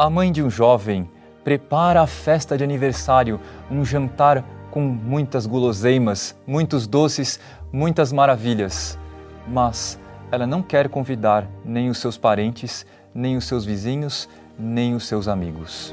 A mãe de um jovem prepara a festa de aniversário, um jantar com muitas guloseimas, muitos doces, muitas maravilhas. Mas ela não quer convidar nem os seus parentes, nem os seus vizinhos, nem os seus amigos.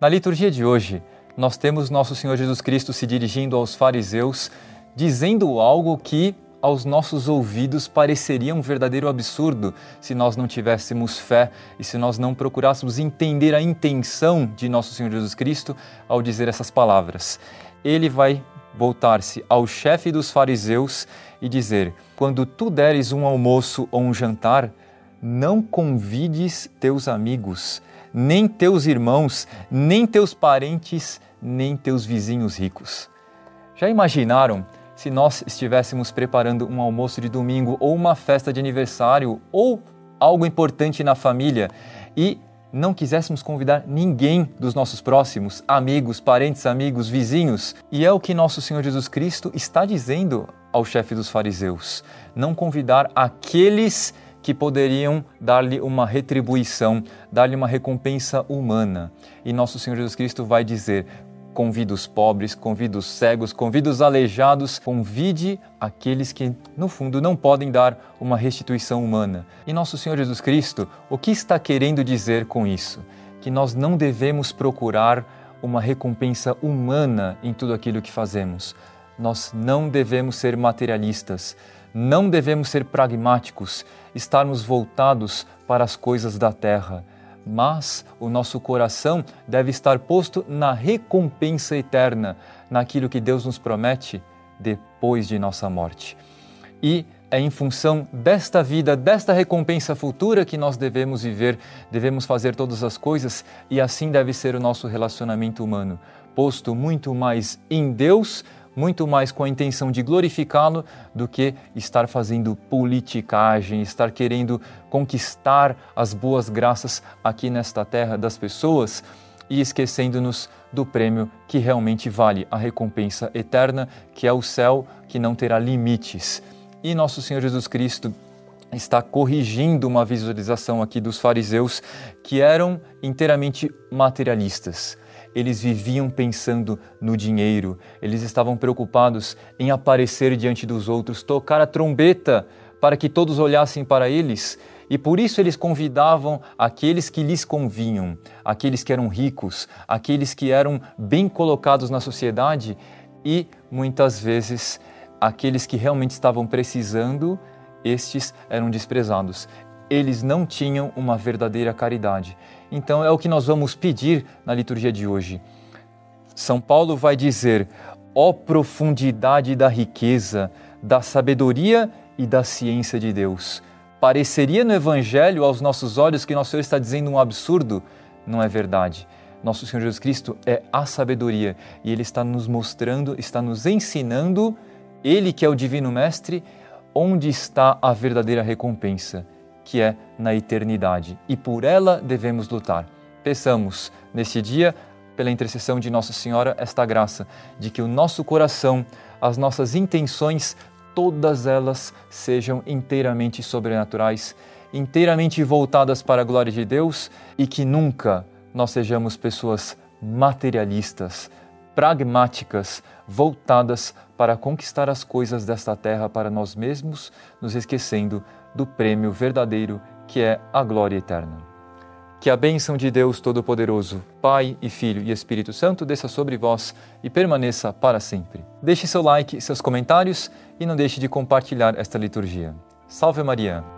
Na liturgia de hoje, nós temos nosso Senhor Jesus Cristo se dirigindo aos fariseus, dizendo algo que aos nossos ouvidos pareceria um verdadeiro absurdo se nós não tivéssemos fé e se nós não procurássemos entender a intenção de nosso Senhor Jesus Cristo ao dizer essas palavras. Ele vai voltar-se ao chefe dos fariseus e dizer: Quando tu deres um almoço ou um jantar, não convides teus amigos, nem teus irmãos, nem teus parentes, nem teus vizinhos ricos. Já imaginaram se nós estivéssemos preparando um almoço de domingo ou uma festa de aniversário ou algo importante na família e não quiséssemos convidar ninguém dos nossos próximos, amigos, parentes, amigos, vizinhos. E é o que nosso Senhor Jesus Cristo está dizendo ao chefe dos fariseus: não convidar aqueles que poderiam dar-lhe uma retribuição, dar-lhe uma recompensa humana. E nosso Senhor Jesus Cristo vai dizer: convida os pobres, convida os cegos, convida os aleijados, convide aqueles que, no fundo, não podem dar uma restituição humana. E nosso Senhor Jesus Cristo, o que está querendo dizer com isso? Que nós não devemos procurar uma recompensa humana em tudo aquilo que fazemos. Nós não devemos ser materialistas, não devemos ser pragmáticos, estarmos voltados para as coisas da terra mas o nosso coração deve estar posto na recompensa eterna, naquilo que Deus nos promete depois de nossa morte. E é em função desta vida, desta recompensa futura que nós devemos viver, devemos fazer todas as coisas e assim deve ser o nosso relacionamento humano, posto muito mais em Deus muito mais com a intenção de glorificá-lo do que estar fazendo politicagem, estar querendo conquistar as boas graças aqui nesta terra das pessoas e esquecendo-nos do prêmio que realmente vale, a recompensa eterna, que é o céu que não terá limites. E nosso Senhor Jesus Cristo está corrigindo uma visualização aqui dos fariseus que eram inteiramente materialistas eles viviam pensando no dinheiro, eles estavam preocupados em aparecer diante dos outros, tocar a trombeta para que todos olhassem para eles. E por isso eles convidavam aqueles que lhes convinham, aqueles que eram ricos, aqueles que eram bem colocados na sociedade e muitas vezes aqueles que realmente estavam precisando, estes eram desprezados eles não tinham uma verdadeira caridade. Então é o que nós vamos pedir na liturgia de hoje. São Paulo vai dizer: ó profundidade da riqueza, da sabedoria e da ciência de Deus. Pareceria no Evangelho aos nossos olhos que nosso Senhor está dizendo um absurdo? Não é verdade. Nosso Senhor Jesus Cristo é a sabedoria e Ele está nos mostrando, está nos ensinando, Ele que é o Divino Mestre, onde está a verdadeira recompensa que é na eternidade, e por ela devemos lutar. Peçamos nesse dia, pela intercessão de Nossa Senhora, esta graça de que o nosso coração, as nossas intenções, todas elas sejam inteiramente sobrenaturais, inteiramente voltadas para a glória de Deus e que nunca nós sejamos pessoas materialistas, pragmáticas, voltadas para conquistar as coisas desta terra para nós mesmos, nos esquecendo do prêmio verdadeiro que é a glória eterna. Que a bênção de Deus Todo-Poderoso, Pai e Filho e Espírito Santo desça sobre vós e permaneça para sempre. Deixe seu like, seus comentários e não deixe de compartilhar esta liturgia. Salve Maria!